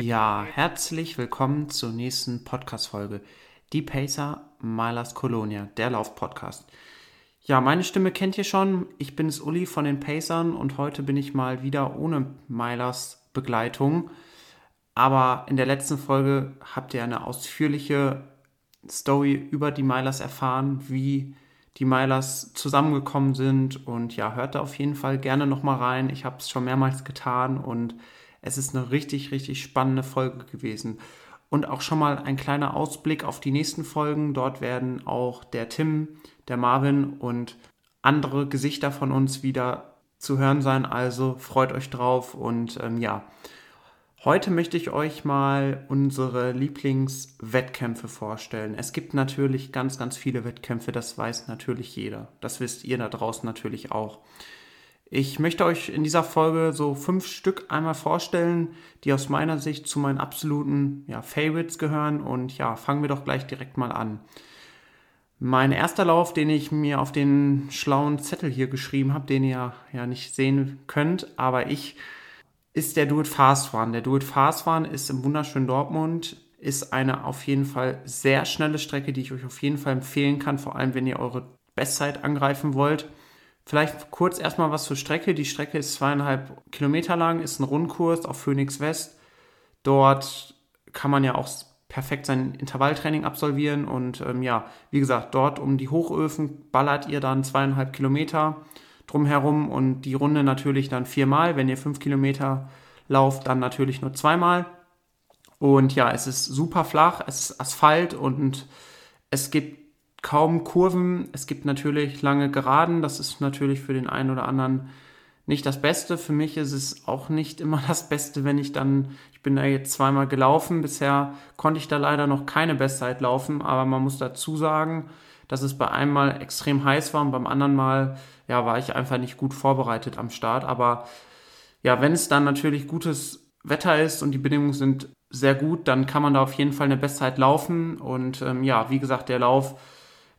Ja, herzlich willkommen zur nächsten Podcast-Folge. Die Pacer Malers Colonia, der Lauf-Podcast. Ja, meine Stimme kennt ihr schon. Ich bin es Uli von den Pacern und heute bin ich mal wieder ohne Milers Begleitung. Aber in der letzten Folge habt ihr eine ausführliche Story über die Milers erfahren, wie die Milers zusammengekommen sind. Und ja, hört da auf jeden Fall gerne nochmal rein. Ich habe es schon mehrmals getan und es ist eine richtig, richtig spannende Folge gewesen. Und auch schon mal ein kleiner Ausblick auf die nächsten Folgen. Dort werden auch der Tim, der Marvin und andere Gesichter von uns wieder zu hören sein. Also freut euch drauf und ähm, ja. Heute möchte ich euch mal unsere Lieblingswettkämpfe vorstellen. Es gibt natürlich ganz, ganz viele Wettkämpfe, das weiß natürlich jeder. Das wisst ihr da draußen natürlich auch. Ich möchte euch in dieser Folge so fünf Stück einmal vorstellen, die aus meiner Sicht zu meinen absoluten ja, Favorites gehören. Und ja, fangen wir doch gleich direkt mal an. Mein erster Lauf, den ich mir auf den schlauen Zettel hier geschrieben habe, den ihr ja nicht sehen könnt, aber ich ist der Do Fast Run. Der Do Fast Run ist im wunderschönen Dortmund, ist eine auf jeden Fall sehr schnelle Strecke, die ich euch auf jeden Fall empfehlen kann, vor allem wenn ihr eure Bestzeit angreifen wollt. Vielleicht kurz erstmal was zur Strecke. Die Strecke ist zweieinhalb Kilometer lang, ist ein Rundkurs auf Phoenix West. Dort kann man ja auch perfekt sein Intervalltraining absolvieren und ähm, ja, wie gesagt, dort um die Hochöfen ballert ihr dann zweieinhalb Kilometer drumherum und die Runde natürlich dann viermal. Wenn ihr fünf Kilometer lauft, dann natürlich nur zweimal. Und ja, es ist super flach, es ist Asphalt und es gibt kaum Kurven. Es gibt natürlich lange Geraden. Das ist natürlich für den einen oder anderen nicht das Beste. Für mich ist es auch nicht immer das Beste, wenn ich dann, ich bin da jetzt zweimal gelaufen. Bisher konnte ich da leider noch keine Bestzeit laufen, aber man muss dazu sagen, dass es bei einem Mal extrem heiß war und beim anderen Mal ja, war ich einfach nicht gut vorbereitet am Start. Aber ja, wenn es dann natürlich gutes Wetter ist und die Bedingungen sind sehr gut, dann kann man da auf jeden Fall eine Bestzeit laufen. Und ähm, ja, wie gesagt, der Lauf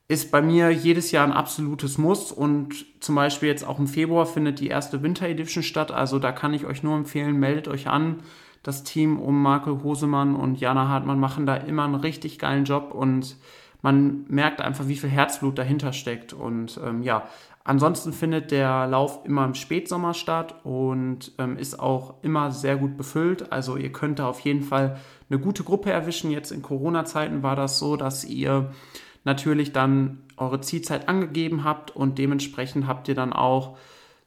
ist bei mir jedes Jahr ein absolutes Muss und zum Beispiel jetzt auch im Februar findet die erste Winter Edition statt. Also da kann ich euch nur empfehlen, meldet euch an. Das Team um Marco Hosemann und Jana Hartmann machen da immer einen richtig geilen Job und man merkt einfach, wie viel Herzblut dahinter steckt. Und ähm, ja, Ansonsten findet der Lauf immer im Spätsommer statt und ähm, ist auch immer sehr gut befüllt. Also ihr könnt da auf jeden Fall eine gute Gruppe erwischen. Jetzt in Corona-Zeiten war das so, dass ihr natürlich dann eure Zielzeit angegeben habt und dementsprechend habt ihr dann auch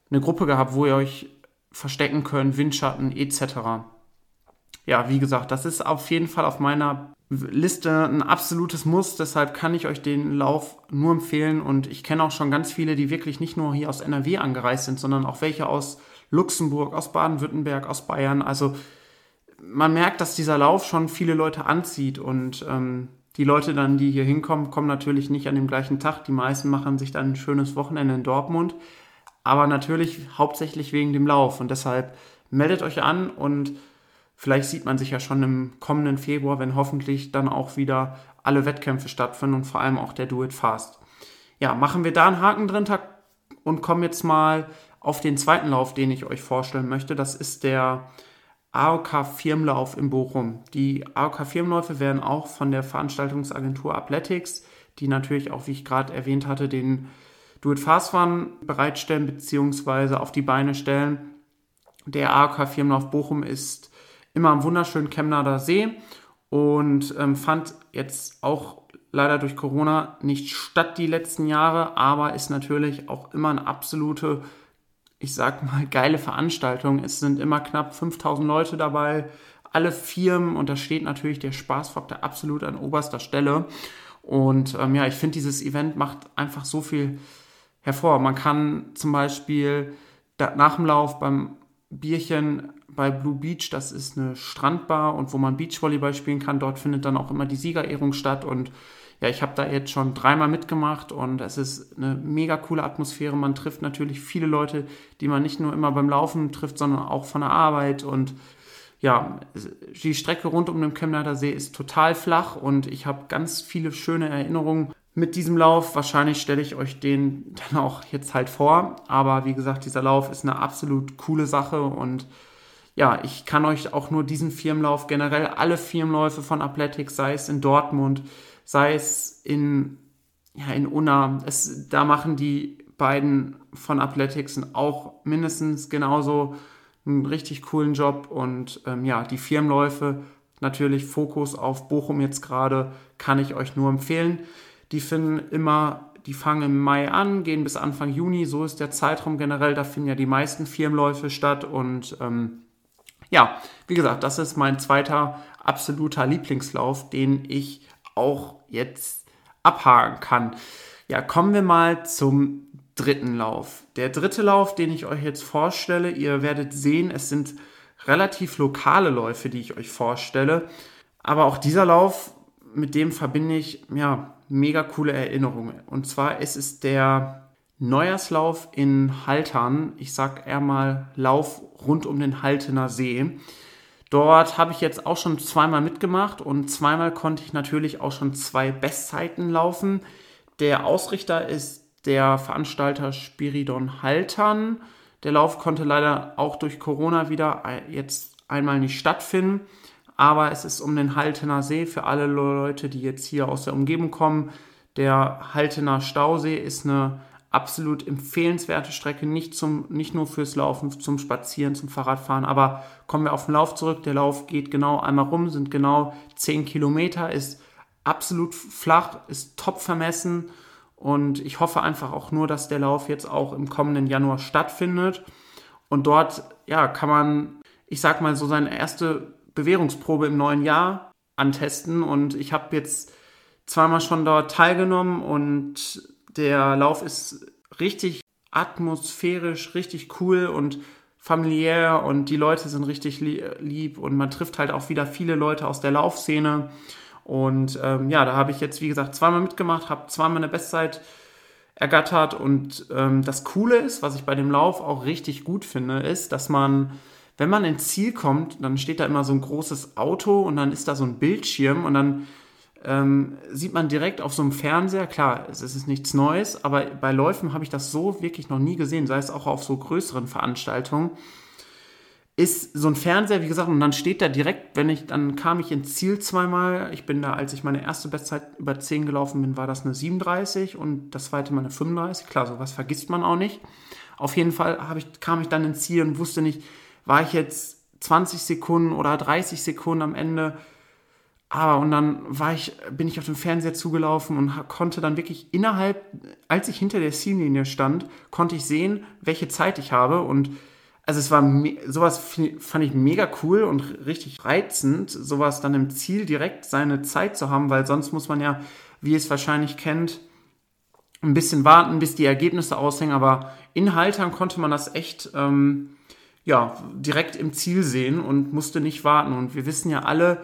eine Gruppe gehabt, wo ihr euch verstecken könnt, Windschatten etc. Ja, wie gesagt, das ist auf jeden Fall auf meiner Liste ein absolutes Muss, deshalb kann ich euch den Lauf nur empfehlen und ich kenne auch schon ganz viele, die wirklich nicht nur hier aus NRW angereist sind, sondern auch welche aus Luxemburg, aus Baden-Württemberg, aus Bayern. Also man merkt, dass dieser Lauf schon viele Leute anzieht und ähm, die Leute dann, die hier hinkommen, kommen natürlich nicht an dem gleichen Tag. Die meisten machen sich dann ein schönes Wochenende in Dortmund, aber natürlich hauptsächlich wegen dem Lauf und deshalb meldet euch an und Vielleicht sieht man sich ja schon im kommenden Februar, wenn hoffentlich dann auch wieder alle Wettkämpfe stattfinden und vor allem auch der Do It Fast. Ja, machen wir da einen Haken drin und kommen jetzt mal auf den zweiten Lauf, den ich euch vorstellen möchte. Das ist der AOK Firmenlauf in Bochum. Die AOK Firmenläufe werden auch von der Veranstaltungsagentur Athletics, die natürlich auch, wie ich gerade erwähnt hatte, den Do It Fast Run bereitstellen bzw. auf die Beine stellen. Der AOK Firmenlauf Bochum ist immer am wunderschönen Chemnader See und ähm, fand jetzt auch leider durch Corona nicht statt die letzten Jahre, aber ist natürlich auch immer eine absolute, ich sag mal, geile Veranstaltung. Es sind immer knapp 5000 Leute dabei, alle Firmen und da steht natürlich der Spaßfaktor absolut an oberster Stelle. Und ähm, ja, ich finde, dieses Event macht einfach so viel hervor. Man kann zum Beispiel nach dem Lauf beim Bierchen bei Blue Beach, das ist eine Strandbar und wo man Beachvolleyball spielen kann. Dort findet dann auch immer die Siegerehrung statt und ja, ich habe da jetzt schon dreimal mitgemacht und es ist eine mega coole Atmosphäre. Man trifft natürlich viele Leute, die man nicht nur immer beim Laufen trifft, sondern auch von der Arbeit und ja, die Strecke rund um den Chemnader See ist total flach und ich habe ganz viele schöne Erinnerungen mit diesem Lauf. Wahrscheinlich stelle ich euch den dann auch jetzt halt vor, aber wie gesagt, dieser Lauf ist eine absolut coole Sache und ja, ich kann euch auch nur diesen Firmenlauf, generell alle Firmenläufe von Athletics, sei es in Dortmund, sei es in, ja, in Unna, es, da machen die beiden von Athletics auch mindestens genauso einen richtig coolen Job. Und ähm, ja, die Firmenläufe, natürlich Fokus auf Bochum jetzt gerade, kann ich euch nur empfehlen. Die finden immer, die fangen im Mai an, gehen bis Anfang Juni, so ist der Zeitraum generell, da finden ja die meisten Firmenläufe statt. Und ähm, ja, wie gesagt, das ist mein zweiter absoluter Lieblingslauf, den ich auch jetzt abhaken kann. Ja, kommen wir mal zum dritten Lauf. Der dritte Lauf, den ich euch jetzt vorstelle, ihr werdet sehen, es sind relativ lokale Läufe, die ich euch vorstelle. Aber auch dieser Lauf, mit dem verbinde ich ja mega coole Erinnerungen. Und zwar ist es der Neujahrslauf in Haltern. Ich sag eher mal Lauf rund um den Haltener See. Dort habe ich jetzt auch schon zweimal mitgemacht und zweimal konnte ich natürlich auch schon zwei Bestzeiten laufen. Der Ausrichter ist der Veranstalter Spiridon Haltern. Der Lauf konnte leider auch durch Corona wieder jetzt einmal nicht stattfinden. Aber es ist um den Haltener See für alle Leute, die jetzt hier aus der Umgebung kommen. Der Haltener Stausee ist eine absolut empfehlenswerte Strecke, nicht, zum, nicht nur fürs Laufen, zum Spazieren, zum Fahrradfahren. Aber kommen wir auf den Lauf zurück. Der Lauf geht genau einmal rum, sind genau 10 Kilometer, ist absolut flach, ist top vermessen. Und ich hoffe einfach auch nur, dass der Lauf jetzt auch im kommenden Januar stattfindet. Und dort, ja, kann man, ich sag mal, so seine erste Bewährungsprobe im neuen Jahr antesten. Und ich habe jetzt zweimal schon dort teilgenommen und der Lauf ist richtig atmosphärisch, richtig cool und familiär und die Leute sind richtig lieb und man trifft halt auch wieder viele Leute aus der Laufszene. Und ähm, ja, da habe ich jetzt, wie gesagt, zweimal mitgemacht, habe zweimal eine Bestzeit ergattert. Und ähm, das Coole ist, was ich bei dem Lauf auch richtig gut finde, ist, dass man, wenn man ins Ziel kommt, dann steht da immer so ein großes Auto und dann ist da so ein Bildschirm und dann ähm, sieht man direkt auf so einem Fernseher, klar, es ist nichts Neues, aber bei Läufen habe ich das so wirklich noch nie gesehen, sei es auch auf so größeren Veranstaltungen. Ist so ein Fernseher, wie gesagt, und dann steht da direkt, wenn ich, dann kam ich ins Ziel zweimal. Ich bin da, als ich meine erste Bestzeit über 10 gelaufen bin, war das eine 37 und das zweite mal eine 35. Klar, sowas vergisst man auch nicht. Auf jeden Fall ich, kam ich dann ins Ziel und wusste nicht, war ich jetzt 20 Sekunden oder 30 Sekunden am Ende aber und dann war ich, bin ich auf dem Fernseher zugelaufen und konnte dann wirklich innerhalb, als ich hinter der Ziellinie stand, konnte ich sehen, welche Zeit ich habe. Und also es war sowas fand ich mega cool und richtig reizend, sowas dann im Ziel direkt seine Zeit zu haben, weil sonst muss man ja, wie ihr es wahrscheinlich kennt, ein bisschen warten, bis die Ergebnisse aushängen. Aber in Haltern konnte man das echt ähm, ja direkt im Ziel sehen und musste nicht warten. Und wir wissen ja alle,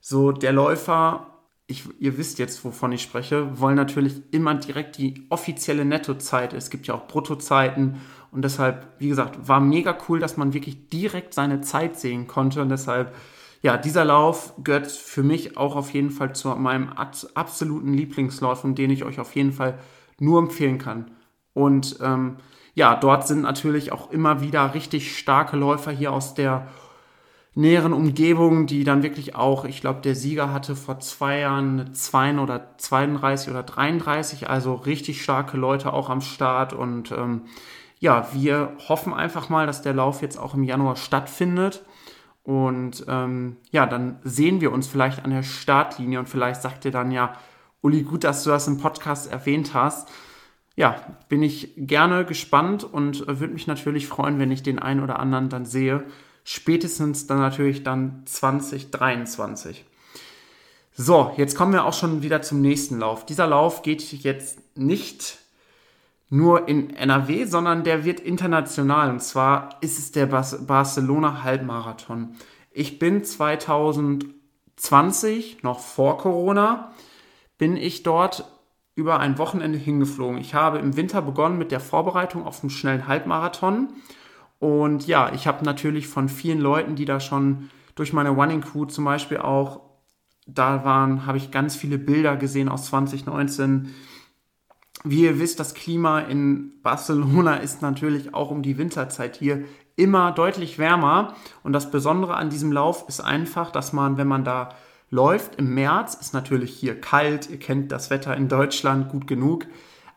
so, der Läufer, ich, ihr wisst jetzt, wovon ich spreche, wollen natürlich immer direkt die offizielle Nettozeit. Es gibt ja auch Bruttozeiten und deshalb, wie gesagt, war mega cool, dass man wirklich direkt seine Zeit sehen konnte und deshalb, ja, dieser Lauf gehört für mich auch auf jeden Fall zu meinem absoluten Lieblingslauf und den ich euch auf jeden Fall nur empfehlen kann. Und ähm, ja, dort sind natürlich auch immer wieder richtig starke Läufer hier aus der näheren Umgebung, die dann wirklich auch, ich glaube, der Sieger hatte vor zwei Jahren eine 2 oder 32 oder 33, also richtig starke Leute auch am Start und ähm, ja, wir hoffen einfach mal, dass der Lauf jetzt auch im Januar stattfindet. Und ähm, ja, dann sehen wir uns vielleicht an der Startlinie und vielleicht sagt ihr dann ja, Uli, gut, dass du das im Podcast erwähnt hast. Ja, bin ich gerne gespannt und äh, würde mich natürlich freuen, wenn ich den einen oder anderen dann sehe spätestens dann natürlich dann 2023. So, jetzt kommen wir auch schon wieder zum nächsten Lauf. Dieser Lauf geht jetzt nicht nur in NRW, sondern der wird international. Und zwar ist es der Barcelona Halbmarathon. Ich bin 2020, noch vor Corona, bin ich dort über ein Wochenende hingeflogen. Ich habe im Winter begonnen mit der Vorbereitung auf einen schnellen Halbmarathon und ja, ich habe natürlich von vielen Leuten, die da schon durch meine Running Crew zum Beispiel auch da waren, habe ich ganz viele Bilder gesehen aus 2019. Wie ihr wisst, das Klima in Barcelona ist natürlich auch um die Winterzeit hier immer deutlich wärmer. Und das Besondere an diesem Lauf ist einfach, dass man, wenn man da läuft im März, ist natürlich hier kalt, ihr kennt das Wetter in Deutschland gut genug,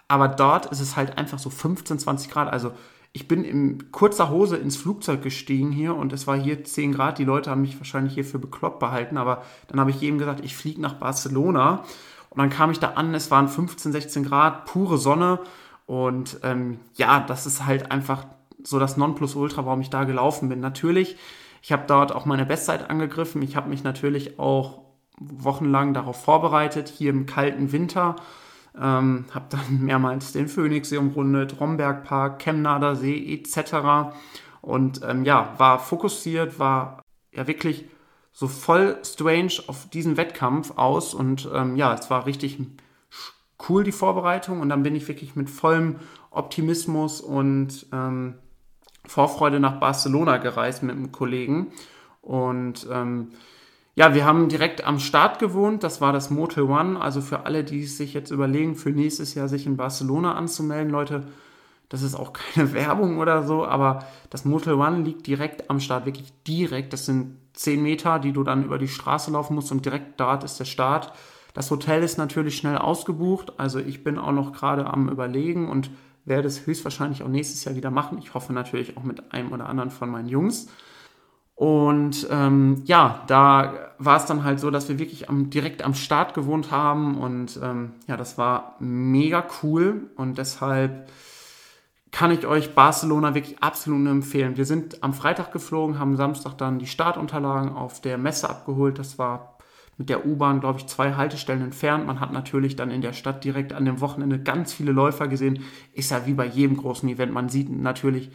aber dort ist es halt einfach so 15, 20 Grad. Also ich bin in kurzer Hose ins Flugzeug gestiegen hier und es war hier 10 Grad. Die Leute haben mich wahrscheinlich hier für bekloppt behalten, aber dann habe ich jedem gesagt, ich fliege nach Barcelona. Und dann kam ich da an, es waren 15, 16 Grad, pure Sonne. Und ähm, ja, das ist halt einfach so das Nonplusultra, warum ich da gelaufen bin. Natürlich, ich habe dort auch meine Bestzeit angegriffen. Ich habe mich natürlich auch wochenlang darauf vorbereitet, hier im kalten Winter. Ähm, habe dann mehrmals den Phoenixsee umrundet, Rombergpark, Chemnader See etc. Und ähm, ja, war fokussiert, war ja wirklich so voll strange auf diesen Wettkampf aus. Und ähm, ja, es war richtig cool, die Vorbereitung. Und dann bin ich wirklich mit vollem Optimismus und ähm, Vorfreude nach Barcelona gereist mit einem Kollegen. Und ähm, ja, wir haben direkt am Start gewohnt. Das war das Motel One. Also für alle, die sich jetzt überlegen, für nächstes Jahr sich in Barcelona anzumelden, Leute, das ist auch keine Werbung oder so, aber das Motel One liegt direkt am Start, wirklich direkt. Das sind 10 Meter, die du dann über die Straße laufen musst und direkt dort ist der Start. Das Hotel ist natürlich schnell ausgebucht. Also ich bin auch noch gerade am Überlegen und werde es höchstwahrscheinlich auch nächstes Jahr wieder machen. Ich hoffe natürlich auch mit einem oder anderen von meinen Jungs. Und ähm, ja, da war es dann halt so, dass wir wirklich am, direkt am Start gewohnt haben und ähm, ja, das war mega cool und deshalb kann ich euch Barcelona wirklich absolut nur empfehlen. Wir sind am Freitag geflogen, haben Samstag dann die Startunterlagen auf der Messe abgeholt. Das war mit der U-Bahn, glaube ich, zwei Haltestellen entfernt. Man hat natürlich dann in der Stadt direkt an dem Wochenende ganz viele Läufer gesehen. Ist ja wie bei jedem großen Event. Man sieht natürlich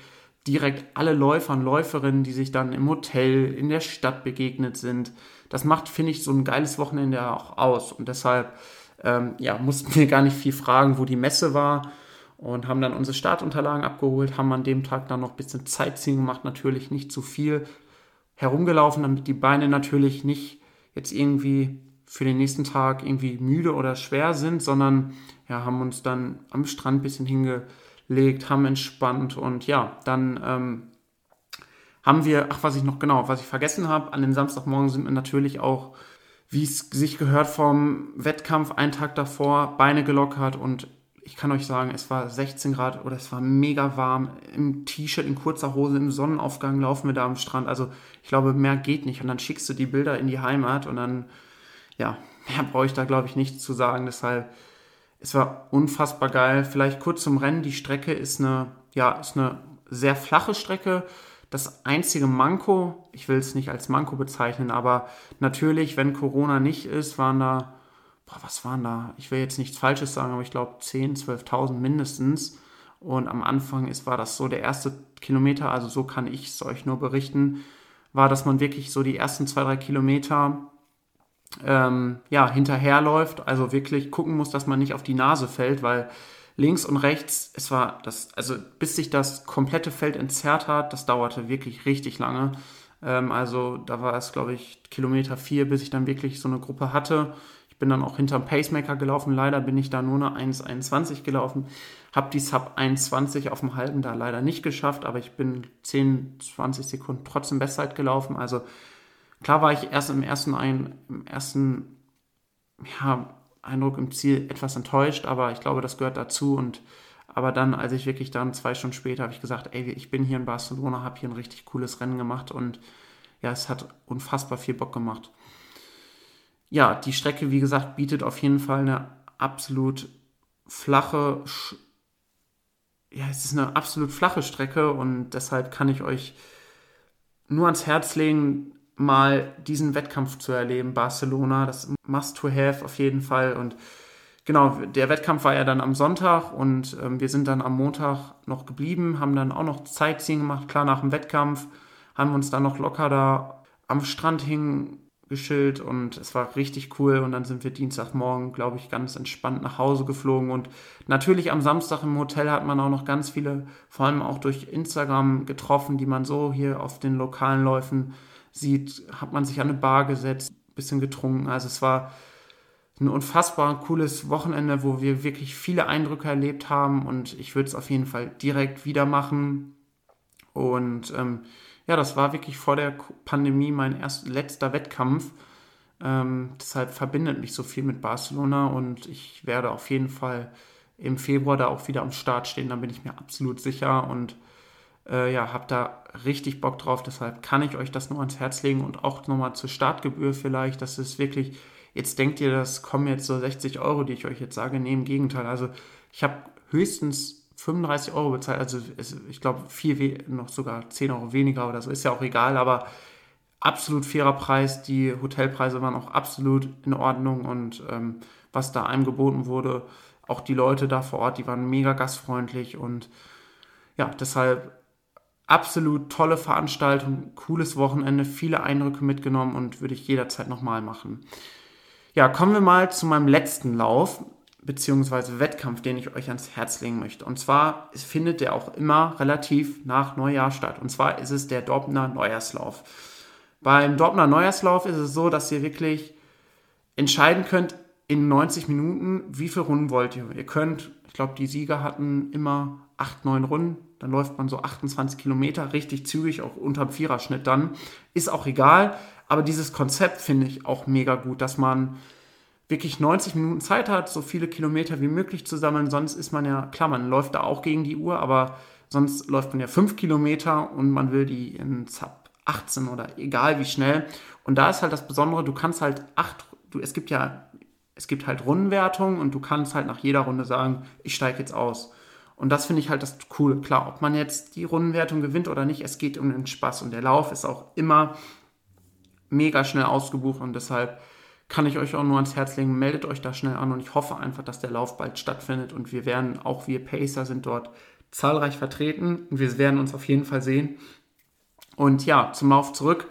direkt alle Läufer und Läuferinnen, die sich dann im Hotel, in der Stadt begegnet sind. Das macht, finde ich, so ein geiles Wochenende auch aus. Und deshalb ähm, ja, mussten wir gar nicht viel fragen, wo die Messe war. Und haben dann unsere Startunterlagen abgeholt, haben an dem Tag dann noch ein bisschen Zeitziehen gemacht, natürlich nicht zu viel herumgelaufen, damit die Beine natürlich nicht jetzt irgendwie für den nächsten Tag irgendwie müde oder schwer sind, sondern ja, haben uns dann am Strand ein bisschen hinge legt, haben entspannt und ja, dann ähm, haben wir, ach, was ich noch genau, was ich vergessen habe, an dem Samstagmorgen sind wir natürlich auch, wie es sich gehört vom Wettkampf, einen Tag davor, Beine gelockert und ich kann euch sagen, es war 16 Grad oder es war mega warm. Im T-Shirt, in kurzer Hose, im Sonnenaufgang laufen wir da am Strand. Also ich glaube, mehr geht nicht. Und dann schickst du die Bilder in die Heimat und dann, ja, mehr brauche ich da, glaube ich, nichts zu sagen. Deshalb es war unfassbar geil. Vielleicht kurz zum Rennen. Die Strecke ist eine, ja, ist eine sehr flache Strecke. Das einzige Manko, ich will es nicht als Manko bezeichnen, aber natürlich, wenn Corona nicht ist, waren da, boah, was waren da? Ich will jetzt nichts Falsches sagen, aber ich glaube 10.000, 12.000 mindestens. Und am Anfang ist, war das so der erste Kilometer, also so kann ich es euch nur berichten, war, dass man wirklich so die ersten zwei, drei Kilometer ähm, ja, hinterherläuft, also wirklich gucken muss, dass man nicht auf die Nase fällt, weil links und rechts, es war das, also bis sich das komplette Feld entzerrt hat, das dauerte wirklich richtig lange. Ähm, also da war es, glaube ich, Kilometer vier, bis ich dann wirklich so eine Gruppe hatte. Ich bin dann auch hinterm Pacemaker gelaufen. Leider bin ich da nur eine 1,21 gelaufen. Habe die Sub 1,20 auf dem halben da leider nicht geschafft, aber ich bin 10, 20 Sekunden trotzdem Bestzeit gelaufen. Also Klar war ich erst im ersten, ein, im ersten ja, Eindruck im Ziel etwas enttäuscht, aber ich glaube, das gehört dazu. Und aber dann, als ich wirklich dann zwei Stunden später, habe ich gesagt, ey, ich bin hier in Barcelona, habe hier ein richtig cooles Rennen gemacht und ja, es hat unfassbar viel Bock gemacht. Ja, die Strecke, wie gesagt, bietet auf jeden Fall eine absolut flache, ja, es ist eine absolut flache Strecke und deshalb kann ich euch nur ans Herz legen, mal diesen Wettkampf zu erleben. Barcelona, das must to have auf jeden Fall. Und genau, der Wettkampf war ja dann am Sonntag und ähm, wir sind dann am Montag noch geblieben, haben dann auch noch Zeitziehen gemacht, klar nach dem Wettkampf, haben uns dann noch locker da am Strand hingeschillt und es war richtig cool und dann sind wir Dienstagmorgen, glaube ich, ganz entspannt nach Hause geflogen und natürlich am Samstag im Hotel hat man auch noch ganz viele, vor allem auch durch Instagram getroffen, die man so hier auf den lokalen Läufen sieht, hat man sich an eine Bar gesetzt, ein bisschen getrunken. Also es war ein unfassbar cooles Wochenende, wo wir wirklich viele Eindrücke erlebt haben und ich würde es auf jeden Fall direkt wieder machen. Und ähm, ja, das war wirklich vor der Pandemie mein erst, letzter Wettkampf. Ähm, deshalb verbindet mich so viel mit Barcelona und ich werde auf jeden Fall im Februar da auch wieder am Start stehen, da bin ich mir absolut sicher und äh, ja, habe da richtig Bock drauf. Deshalb kann ich euch das nur ans Herz legen und auch nochmal zur Startgebühr vielleicht. Das ist wirklich, jetzt denkt ihr, das kommen jetzt so 60 Euro, die ich euch jetzt sage. Nee, im Gegenteil. Also ich habe höchstens 35 Euro bezahlt. Also ich glaube, viel noch sogar 10 Euro weniger oder so. Ist ja auch egal, aber absolut fairer Preis. Die Hotelpreise waren auch absolut in Ordnung und ähm, was da einem geboten wurde, auch die Leute da vor Ort, die waren mega gastfreundlich und ja, deshalb absolut tolle Veranstaltung, cooles Wochenende, viele Eindrücke mitgenommen und würde ich jederzeit nochmal machen. Ja, kommen wir mal zu meinem letzten Lauf beziehungsweise Wettkampf, den ich euch ans Herz legen möchte. Und zwar findet der auch immer relativ nach Neujahr statt. Und zwar ist es der Dortmunder Neujahrslauf. Beim Dortmunder Neujahrslauf ist es so, dass ihr wirklich entscheiden könnt in 90 Minuten, wie viele Runden wollt ihr. Ihr könnt, ich glaube, die Sieger hatten immer 8, 9 Runden. Dann läuft man so 28 Kilometer, richtig zügig, auch unterm Viererschnitt dann. Ist auch egal. Aber dieses Konzept finde ich auch mega gut, dass man wirklich 90 Minuten Zeit hat, so viele Kilometer wie möglich zu sammeln. Sonst ist man ja, klar, man läuft da auch gegen die Uhr, aber sonst läuft man ja 5 Kilometer und man will die in Zap 18 oder egal wie schnell. Und da ist halt das Besondere, du kannst halt acht, du, es gibt ja, es gibt halt Rundenwertungen und du kannst halt nach jeder Runde sagen, ich steige jetzt aus. Und das finde ich halt das Coole. Klar, ob man jetzt die Rundenwertung gewinnt oder nicht, es geht um den Spaß. Und der Lauf ist auch immer mega schnell ausgebucht und deshalb kann ich euch auch nur ans Herz legen, meldet euch da schnell an und ich hoffe einfach, dass der Lauf bald stattfindet und wir werden, auch wir Pacer sind dort zahlreich vertreten und wir werden uns auf jeden Fall sehen. Und ja, zum Lauf zurück.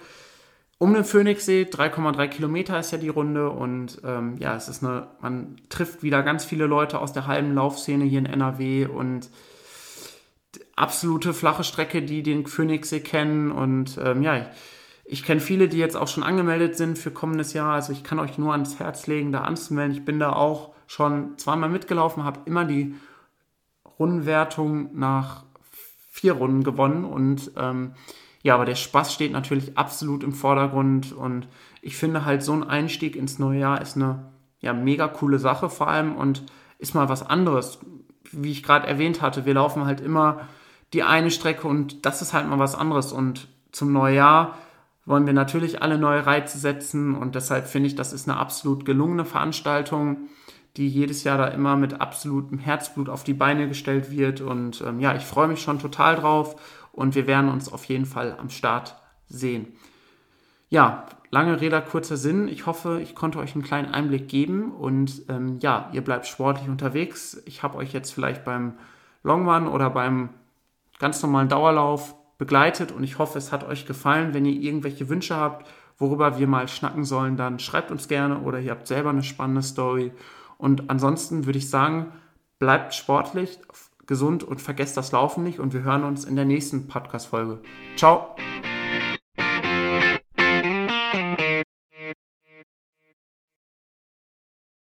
Um den Phoenixsee, 3,3 Kilometer ist ja die Runde und ähm, ja, es ist eine, man trifft wieder ganz viele Leute aus der halben Laufszene hier in NRW und absolute flache Strecke, die den Phoenixsee kennen und ähm, ja, ich, ich kenne viele, die jetzt auch schon angemeldet sind für kommendes Jahr, also ich kann euch nur ans Herz legen, da anzumelden. Ich bin da auch schon zweimal mitgelaufen, habe immer die Rundenwertung nach vier Runden gewonnen und ähm, ja, aber der Spaß steht natürlich absolut im Vordergrund und ich finde halt so ein Einstieg ins neue Jahr ist eine ja, mega coole Sache vor allem und ist mal was anderes. Wie ich gerade erwähnt hatte, wir laufen halt immer die eine Strecke und das ist halt mal was anderes und zum Neujahr wollen wir natürlich alle neue Reize setzen und deshalb finde ich, das ist eine absolut gelungene Veranstaltung, die jedes Jahr da immer mit absolutem Herzblut auf die Beine gestellt wird und ähm, ja, ich freue mich schon total drauf und wir werden uns auf jeden Fall am Start sehen. Ja, lange Rede, kurzer Sinn. Ich hoffe, ich konnte euch einen kleinen Einblick geben und ähm, ja, ihr bleibt sportlich unterwegs. Ich habe euch jetzt vielleicht beim Long oder beim ganz normalen Dauerlauf begleitet und ich hoffe, es hat euch gefallen. Wenn ihr irgendwelche Wünsche habt, worüber wir mal schnacken sollen, dann schreibt uns gerne oder ihr habt selber eine spannende Story. Und ansonsten würde ich sagen, bleibt sportlich, gesund und vergesst das Laufen nicht und wir hören uns in der nächsten Podcast-Folge. Ciao!